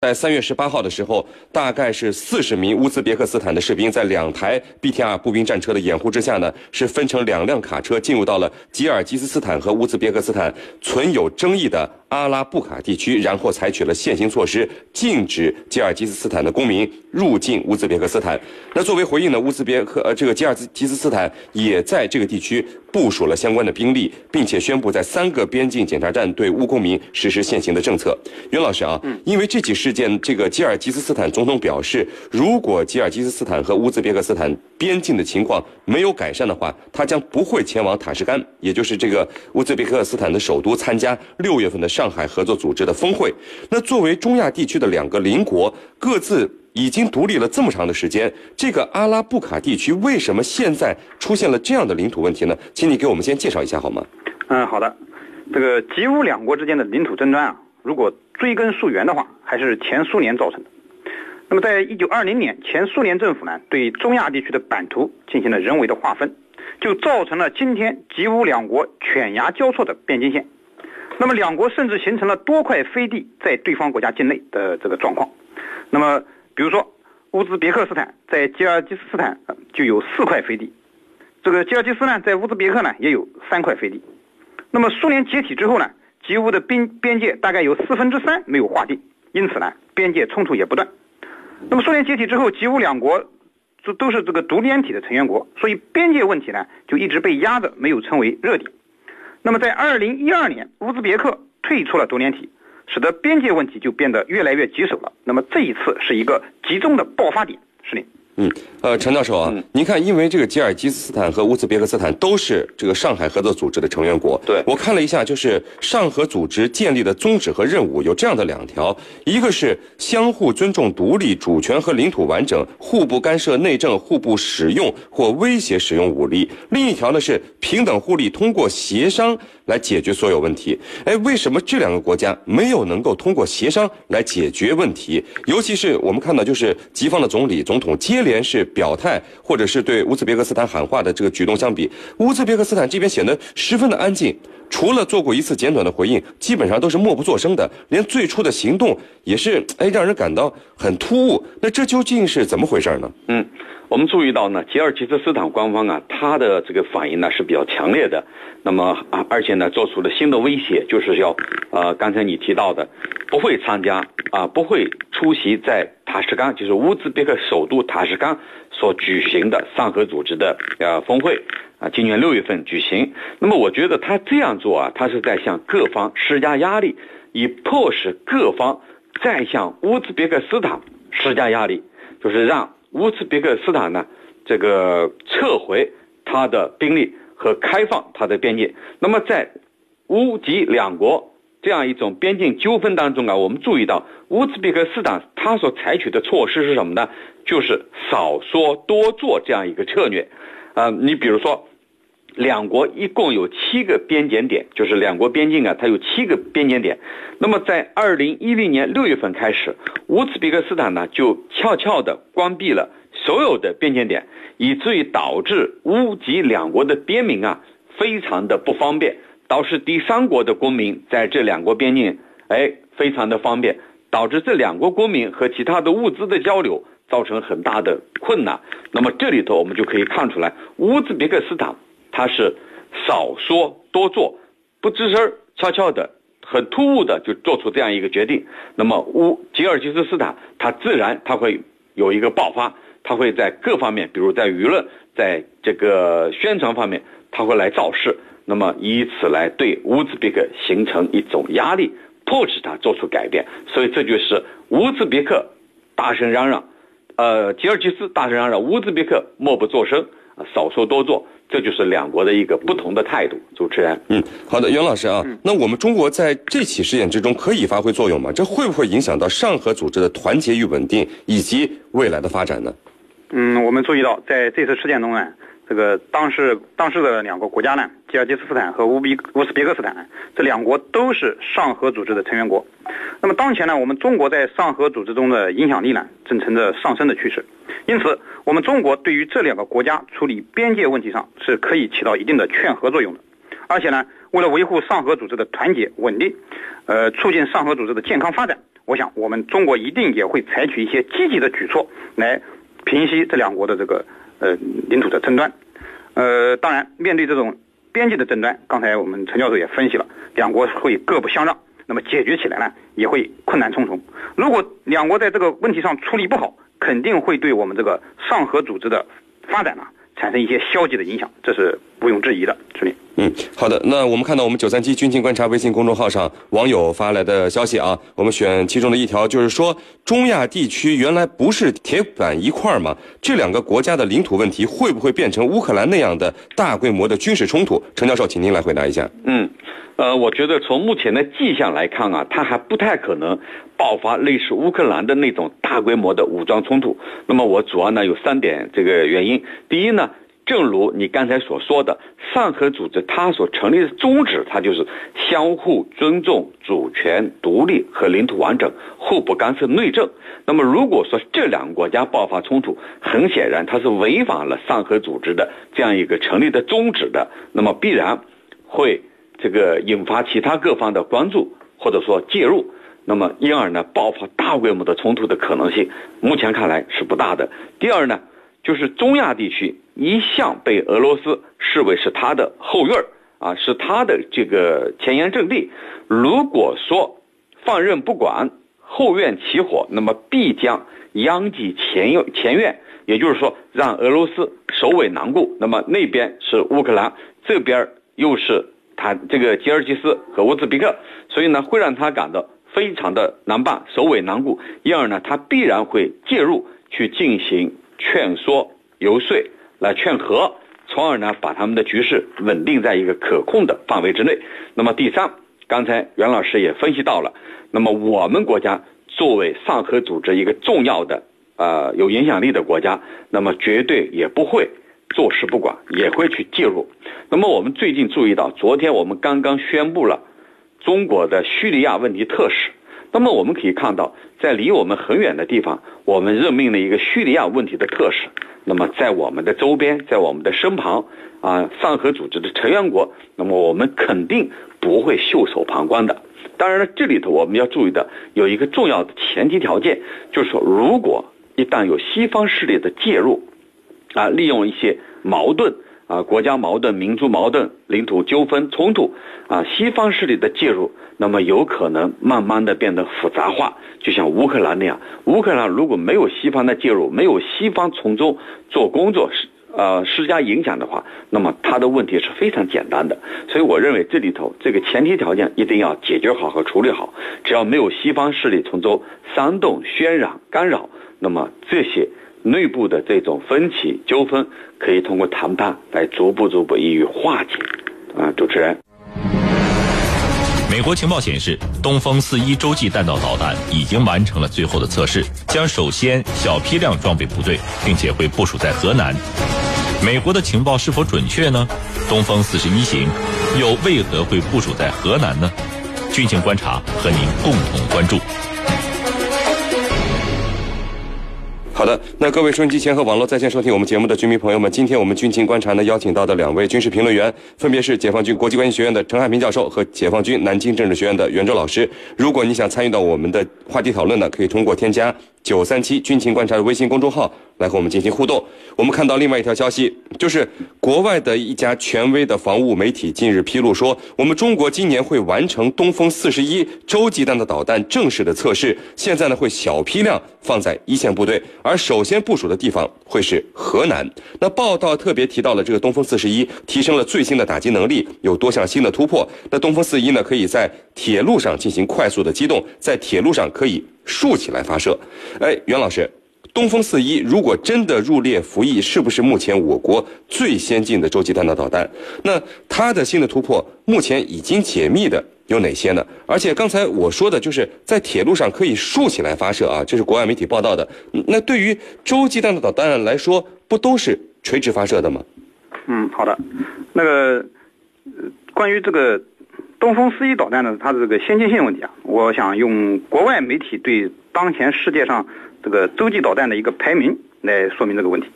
在三月十八号的时候，大概是四十名乌兹别克斯坦的士兵，在两台 BTR 步兵战车的掩护之下呢，是分成两辆卡车进入到了吉尔吉斯斯坦和乌兹别克斯坦存有争议的阿拉布卡地区，然后采取了现行措施，禁止吉尔吉斯斯坦的公民入境乌兹别克斯坦。那作为回应呢，乌兹别克呃这个吉尔吉斯斯坦也在这个地区部署了相关的兵力，并且宣布在三个边境检查站对乌公民实施现行的政策。袁老师啊，因为这起事。事件，这个吉尔吉斯斯坦总统表示，如果吉尔吉斯斯坦和乌兹别克斯坦边境的情况没有改善的话，他将不会前往塔什干，也就是这个乌兹别克斯坦的首都，参加六月份的上海合作组织的峰会。那作为中亚地区的两个邻国，各自已经独立了这么长的时间，这个阿拉布卡地区为什么现在出现了这样的领土问题呢？请你给我们先介绍一下好吗？嗯，好的。这个吉乌两国之间的领土争端啊。如果追根溯源的话，还是前苏联造成的。那么，在一九二零年，前苏联政府呢对中亚地区的版图进行了人为的划分，就造成了今天吉乌两国犬牙交错的边境线。那么，两国甚至形成了多块飞地在对方国家境内的这个状况。那么，比如说乌兹别克斯坦在吉尔吉斯斯坦就有四块飞地，这个吉尔吉斯呢在乌兹别克呢也有三块飞地。那么，苏联解体之后呢？吉乌的边边界大概有四分之三没有划定，因此呢，边界冲突也不断。那么苏联解体之后，吉乌两国这都是这个独联体的成员国，所以边界问题呢就一直被压着，没有成为热点。那么在二零一二年，乌兹别克退出了独联体，使得边界问题就变得越来越棘手了。那么这一次是一个集中的爆发点，是的。嗯，呃，陈教授啊，您看，因为这个吉尔吉斯斯坦和乌兹别克斯坦都是这个上海合作组织的成员国。对，我看了一下，就是上合组织建立的宗旨和任务有这样的两条：一个是相互尊重独立、主权和领土完整，互不干涉内政，互不使用或威胁使用武力；另一条呢是平等互利，通过协商来解决所有问题。哎，为什么这两个国家没有能够通过协商来解决问题？尤其是我们看到，就是吉方的总理、总统接。连是表态，或者是对乌兹别克斯坦喊话的这个举动相比，乌兹别克斯坦这边显得十分的安静，除了做过一次简短的回应，基本上都是默不作声的，连最初的行动也是哎让人感到很突兀。那这究竟是怎么回事呢？嗯。我们注意到呢，吉尔吉斯斯坦官方啊，他的这个反应呢是比较强烈的。那么啊，而且呢，做出了新的威胁，就是要，呃，刚才你提到的，不会参加啊，不会出席在塔什干，就是乌兹别克首都塔什干所举行的上合组织的呃峰会啊，今年六月份举行。那么我觉得他这样做啊，他是在向各方施加压力，以迫使各方再向乌兹别克斯坦施加压力，就是让。乌兹别克斯坦呢，这个撤回他的兵力和开放他的边界。那么在乌吉两国这样一种边境纠纷当中啊，我们注意到乌兹别克斯坦他所采取的措施是什么呢？就是少说多做这样一个策略。啊，你比如说。两国一共有七个边检点，就是两国边境啊，它有七个边检点。那么在二零一零年六月份开始，乌兹别克斯坦呢就悄悄地关闭了所有的边检点，以至于导致乌吉两国的边民啊非常的不方便，导致第三国的公民在这两国边境哎非常的方便，导致这两国公民和其他的物资的交流造成很大的困难。那么这里头我们就可以看出来，乌兹别克斯坦。他是少说多做，不吱声悄悄的，很突兀的就做出这样一个决定。那么乌吉尔吉斯斯坦，他自然他会有一个爆发，他会在各方面，比如在舆论，在这个宣传方面，他会来造势，那么以此来对乌兹别克形成一种压力，迫使他做出改变。所以这就是乌兹别克大声嚷嚷，呃，吉尔吉斯大声嚷嚷，乌兹别克默不作声，少说多做。这就是两国的一个不同的态度。主持人，嗯，好的，袁老师啊，那我们中国在这起事件之中可以发挥作用吗？这会不会影响到上合组织的团结与稳定以及未来的发展呢？嗯，我们注意到在这次事件中呢。这个当时当时的两个国家呢，吉尔吉斯斯坦和乌比乌兹别克斯坦，这两国都是上合组织的成员国。那么当前呢，我们中国在上合组织中的影响力呢，正呈着上升的趋势。因此，我们中国对于这两个国家处理边界问题上是可以起到一定的劝和作用的。而且呢，为了维护上合组织的团结稳定，呃，促进上合组织的健康发展。我想我们中国一定也会采取一些积极的举措来平息这两国的这个呃领土的争端。呃，当然，面对这种边界的争端，刚才我们陈教授也分析了，两国会各不相让，那么解决起来呢也会困难重重。如果两国在这个问题上处理不好，肯定会对我们这个上合组织的发展呢产生一些消极的影响，这是毋庸置疑的。朱林，嗯，好的。那我们看到我们九三七军情观察微信公众号上网友发来的消息啊，我们选其中的一条，就是说中亚地区原来不是铁板一块吗？这两个国家的领土问题会不会变成乌克兰那样的大规模的军事冲突？陈教授，请您来回答一下。嗯，呃，我觉得从目前的迹象来看啊，它还不太可能爆发类似乌克兰的那种大规模的武装冲突。那么我主要呢有三点这个原因。第一呢，正如你刚才所说的，上合组织它所成立的宗旨，它就是相互尊重主权、独立和领土完整，互不干涉内政。那么如果说这两个国家爆发冲突，很显然它是违反了上合组织的这样一个成立的宗旨的，那么必然会这个引发其他各方的关注或者说介入。那么，因而呢，爆发大规模的冲突的可能性，目前看来是不大的。第二呢，就是中亚地区一向被俄罗斯视为是他的后院儿啊，是他的这个前沿阵地。如果说放任不管，后院起火，那么必将殃及前院前院，也就是说，让俄罗斯首尾难顾。那么那边是乌克兰，这边又是他这个吉尔吉斯和乌兹别克，所以呢，会让他感到。非常的难办，首尾难顾，因而呢，他必然会介入去进行劝说、游说，来劝和，从而呢，把他们的局势稳定在一个可控的范围之内。那么第三，刚才袁老师也分析到了，那么我们国家作为上合组织一个重要的呃有影响力的国家，那么绝对也不会坐视不管，也会去介入。那么我们最近注意到，昨天我们刚刚宣布了。中国的叙利亚问题特使，那么我们可以看到，在离我们很远的地方，我们任命了一个叙利亚问题的特使。那么在我们的周边，在我们的身旁，啊，上合组织的成员国，那么我们肯定不会袖手旁观的。当然了，这里头我们要注意的有一个重要的前提条件，就是说，如果一旦有西方势力的介入，啊，利用一些矛盾。啊，国家矛盾、民族矛盾、领土纠纷冲突，啊，西方势力的介入，那么有可能慢慢的变得复杂化，就像乌克兰那样。乌克兰如果没有西方的介入，没有西方从中做工作施呃施加影响的话，那么它的问题是非常简单的。所以我认为这里头这个前提条件一定要解决好和处理好。只要没有西方势力从中煽动、渲染、干扰，那么这些。内部的这种分歧纠纷，可以通过谈判来逐步逐步予以化解。啊，主持人，美国情报显示，东风四一洲际弹道导弹已经完成了最后的测试，将首先小批量装备部队，并且会部署在河南。美国的情报是否准确呢？东风四十一型又为何会部署在河南呢？军情观察和您共同关注。好的，那各位收音机前和网络在线收听我们节目的军迷朋友们，今天我们军情观察呢邀请到的两位军事评论员，分别是解放军国际关系学院的陈汉平教授和解放军南京政治学院的袁周老师。如果你想参与到我们的话题讨论呢，可以通过添加九三七军情观察的微信公众号。来和我们进行互动。我们看到另外一条消息，就是国外的一家权威的防务媒体近日披露说，我们中国今年会完成东风四十一洲际弹道导弹正式的测试。现在呢，会小批量放在一线部队，而首先部署的地方会是河南。那报道特别提到了这个东风四十一提升了最新的打击能力，有多项新的突破。那东风四一呢，可以在铁路上进行快速的机动，在铁路上可以竖起来发射。哎，袁老师。东风四一如果真的入列服役，是不是目前我国最先进的洲际弹道导弹？那它的新的突破，目前已经解密的有哪些呢？而且刚才我说的就是在铁路上可以竖起来发射啊，这是国外媒体报道的。那对于洲际弹道导弹来说，不都是垂直发射的吗？嗯，好的。那个关于这个东风四一导弹呢，它的这个先进性问题啊，我想用国外媒体对当前世界上。这个洲际导弹的一个排名来说明这个问题。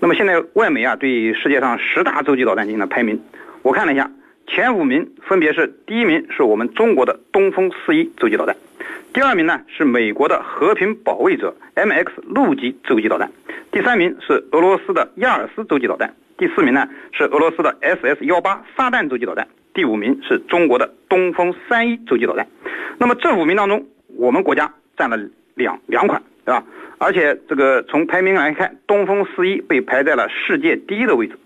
那么现在外媒啊对世界上十大洲际导弹进行了排名，我看了一下，前五名分别是：第一名是我们中国的东风四一洲际导弹，第二名呢是美国的和平保卫者 MX 陆基洲际导弹，第三名是俄罗斯的亚尔斯洲际导弹，第四名呢是俄罗斯的 SS 幺八撒旦洲际导弹，第五名是中国的东风三一洲际导弹。那么这五名当中，我们国家占了两两款，对吧？而且这个从排名来看，东风四一被排在了世界第一的位置，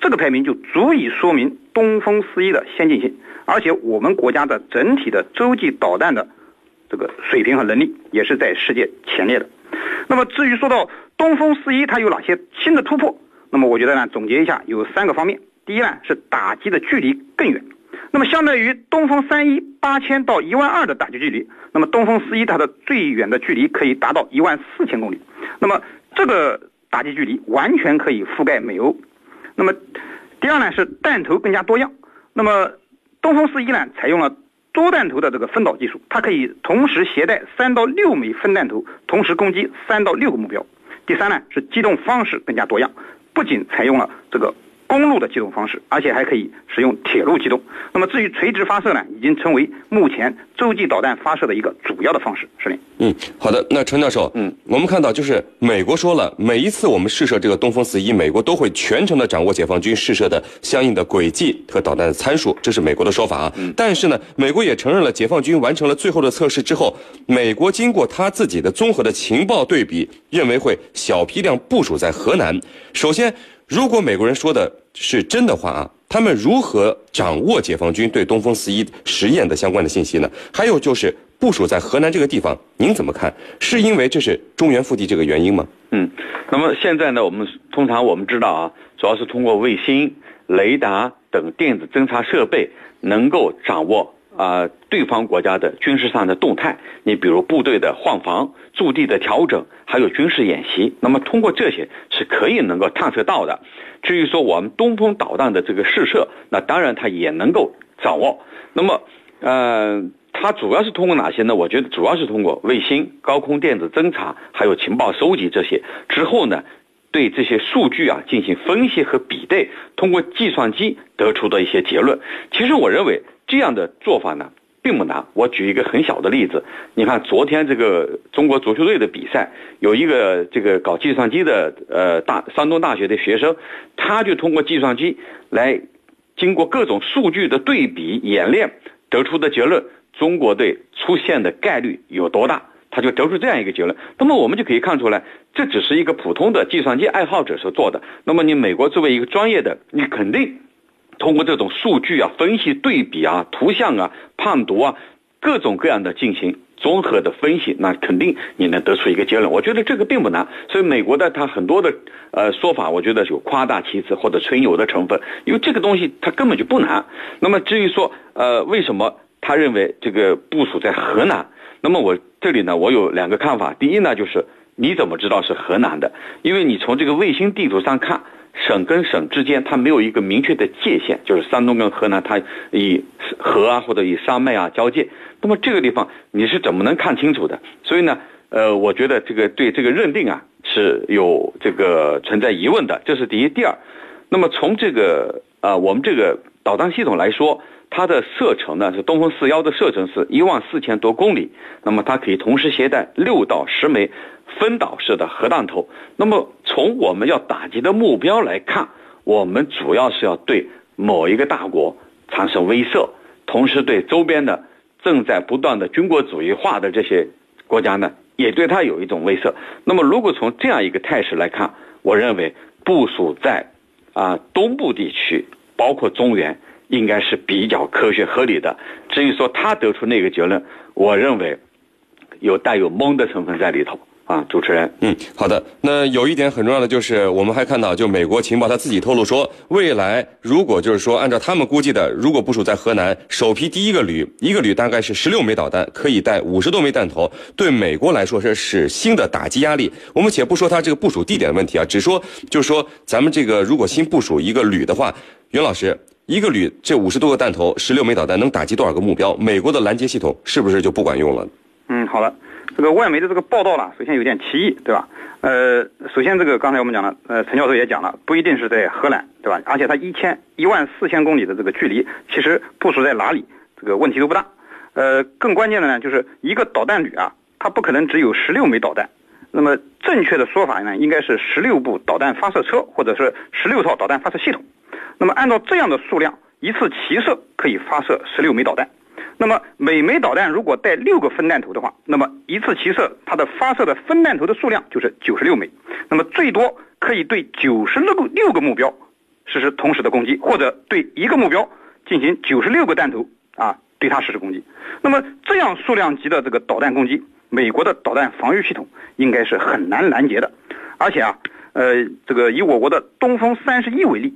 这个排名就足以说明东风四一的先进性，而且我们国家的整体的洲际导弹的这个水平和能力也是在世界前列的。那么至于说到东风四一它有哪些新的突破，那么我觉得呢，总结一下有三个方面。第一呢是打击的距离更远。那么，相对于东风三一八千到一万二的打击距离，那么东风四一它的最远的距离可以达到一万四千公里。那么这个打击距离完全可以覆盖美欧。那么第二呢是弹头更加多样。那么东风四一呢采用了多弹头的这个分导技术，它可以同时携带三到六枚分弹头，同时攻击三到六个目标。第三呢是机动方式更加多样，不仅采用了这个。公路的机动方式，而且还可以使用铁路机动。那么至于垂直发射呢，已经成为目前洲际导弹发射的一个主要的方式。是的。嗯，好的。那陈教授，嗯，我们看到就是美国说了，每一次我们试射这个东风四一，美国都会全程的掌握解放军试射的相应的轨迹和导弹的参数，这是美国的说法啊。嗯。但是呢，美国也承认了，解放军完成了最后的测试之后，美国经过他自己的综合的情报对比，认为会小批量部署在河南。首先。如果美国人说的是真的话啊，他们如何掌握解放军对东风四一实验的相关的信息呢？还有就是部署在河南这个地方，您怎么看？是因为这是中原腹地这个原因吗？嗯，那么现在呢，我们通常我们知道啊，主要是通过卫星、雷达等电子侦察设备，能够掌握啊对方国家的军事上的动态。你比如部队的换防。驻地的调整，还有军事演习，那么通过这些是可以能够探测到的。至于说我们东风导弹的这个试射，那当然它也能够掌握。那么，呃，它主要是通过哪些呢？我觉得主要是通过卫星、高空电子侦察，还有情报收集这些。之后呢，对这些数据啊进行分析和比对，通过计算机得出的一些结论。其实我认为这样的做法呢。并不难，我举一个很小的例子，你看昨天这个中国足球队的比赛，有一个这个搞计算机的呃大山东大学的学生，他就通过计算机来经过各种数据的对比演练，得出的结论，中国队出现的概率有多大，他就得出这样一个结论。那么我们就可以看出来，这只是一个普通的计算机爱好者所做的。那么你美国作为一个专业的，你肯定。通过这种数据啊、分析对比啊、图像啊、判读啊，各种各样的进行综合的分析，那肯定你能得出一个结论。我觉得这个并不难。所以美国的他很多的呃说法，我觉得有夸大其词或者吹牛的成分，因为这个东西它根本就不难。那么至于说呃为什么他认为这个部署在河南，那么我这里呢我有两个看法。第一呢就是你怎么知道是河南的？因为你从这个卫星地图上看。省跟省之间，它没有一个明确的界限，就是山东跟河南，它以河啊或者以山脉啊交界。那么这个地方你是怎么能看清楚的？所以呢，呃，我觉得这个对这个认定啊是有这个存在疑问的。这是第一，第二，那么从这个啊我们这个导弹系统来说，它的射程呢是东风四幺的射程是一万四千多公里，那么它可以同时携带六到十枚。分导式的核弹头，那么从我们要打击的目标来看，我们主要是要对某一个大国产生威慑，同时对周边的正在不断的军国主义化的这些国家呢，也对它有一种威慑。那么如果从这样一个态势来看，我认为部署在啊东部地区，包括中原，应该是比较科学合理的。至于说他得出那个结论，我认为有带有蒙的成分在里头。啊，主持人，嗯，好的。那有一点很重要的就是，我们还看到，就美国情报他自己透露说，未来如果就是说按照他们估计的，如果部署在河南，首批第一个旅，一个旅大概是十六枚导弹，可以带五十多枚弹头，对美国来说是是新的打击压力。我们且不说它这个部署地点的问题啊，只说就是说咱们这个如果新部署一个旅的话，袁老师，一个旅这五十多个弹头，十六枚导弹能打击多少个目标？美国的拦截系统是不是就不管用了？嗯，好了。这个外媒的这个报道呢，首先有点歧义，对吧？呃，首先这个刚才我们讲了，呃，陈教授也讲了，不一定是在荷兰，对吧？而且它一千一万四千公里的这个距离，其实部署在哪里，这个问题都不大。呃，更关键的呢，就是一个导弹旅啊，它不可能只有十六枚导弹。那么正确的说法呢，应该是十六部导弹发射车，或者是十六套导弹发射系统。那么按照这样的数量，一次齐射可以发射十六枚导弹。那么每枚导弹如果带六个分弹头的话，那么一次齐射它的发射的分弹头的数量就是九十六枚。那么最多可以对九十六个六个目标实施同时的攻击，或者对一个目标进行九十六个弹头啊对它实施攻击。那么这样数量级的这个导弹攻击。美国的导弹防御系统应该是很难拦截的，而且啊，呃，这个以我国的东风三十一为例，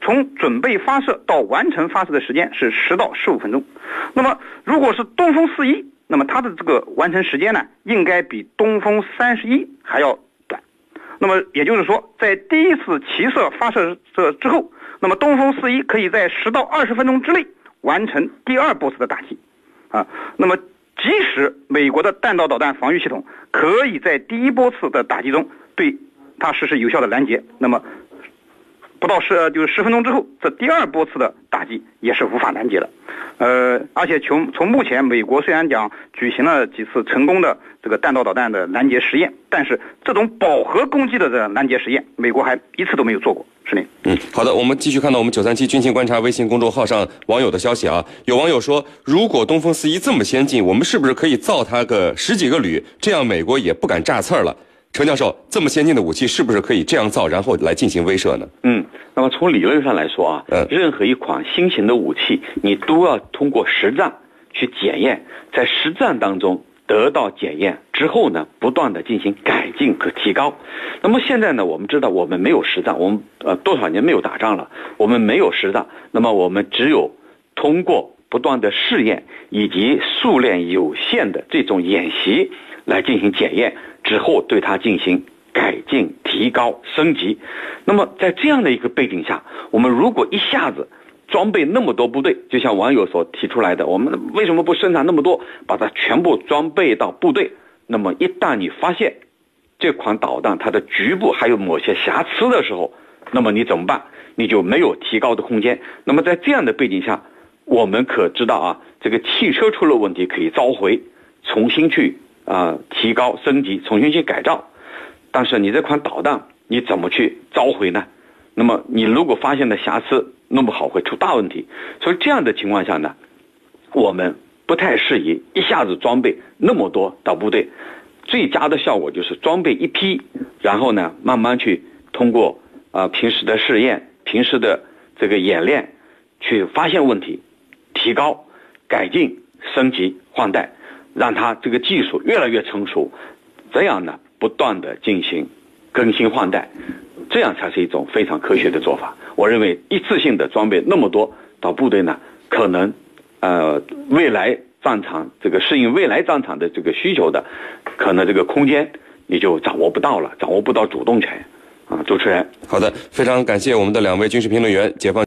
从准备发射到完成发射的时间是十到十五分钟。那么，如果是东风四一，那么它的这个完成时间呢，应该比东风三十一还要短。那么也就是说，在第一次齐射发射这之后，那么东风四一可以在十到二十分钟之内完成第二波次的打击，啊，那么。即使美国的弹道导弹防御系统可以在第一波次的打击中对它实施有效的拦截，那么不到十就是十分钟之后，这第二波次的打击也是无法拦截的。呃，而且从从目前，美国虽然讲举行了几次成功的这个弹道导弹的拦截实验，但是这种饱和攻击的这拦截实验，美国还一次都没有做过。是的，嗯，好的，我们继续看到我们九三七军情观察微信公众号上网友的消息啊，有网友说，如果东风四一这么先进，我们是不是可以造它个十几个旅，这样美国也不敢炸刺儿了？陈教授，这么先进的武器是不是可以这样造，然后来进行威慑呢？嗯，那么从理论上来说啊，嗯，任何一款新型的武器，你都要通过实战去检验，在实战当中得到检验之后呢，不断的进行改进和提高。那么现在呢，我们知道我们没有实战，我们呃多少年没有打仗了，我们没有实战，那么我们只有通过不断的试验以及数量有限的这种演习来进行检验。之后对它进行改进、提高、升级。那么在这样的一个背景下，我们如果一下子装备那么多部队，就像网友所提出来的，我们为什么不生产那么多，把它全部装备到部队？那么一旦你发现这款导弹它的局部还有某些瑕疵的时候，那么你怎么办？你就没有提高的空间。那么在这样的背景下，我们可知道啊，这个汽车出了问题可以召回，重新去。啊，提高升级，重新去改造，但是你这款导弹你怎么去召回呢？那么你如果发现的瑕疵弄不好会出大问题，所以这样的情况下呢，我们不太适宜一下子装备那么多到部队，最佳的效果就是装备一批，然后呢慢慢去通过啊平时的试验、平时的这个演练去发现问题，提高、改进、升级、换代。让它这个技术越来越成熟，这样呢，不断的进行更新换代，这样才是一种非常科学的做法。我认为一次性的装备那么多到部队呢，可能呃未来战场这个适应未来战场的这个需求的，可能这个空间你就掌握不到了，掌握不到主动权啊。主持人，好的，非常感谢我们的两位军事评论员，解放。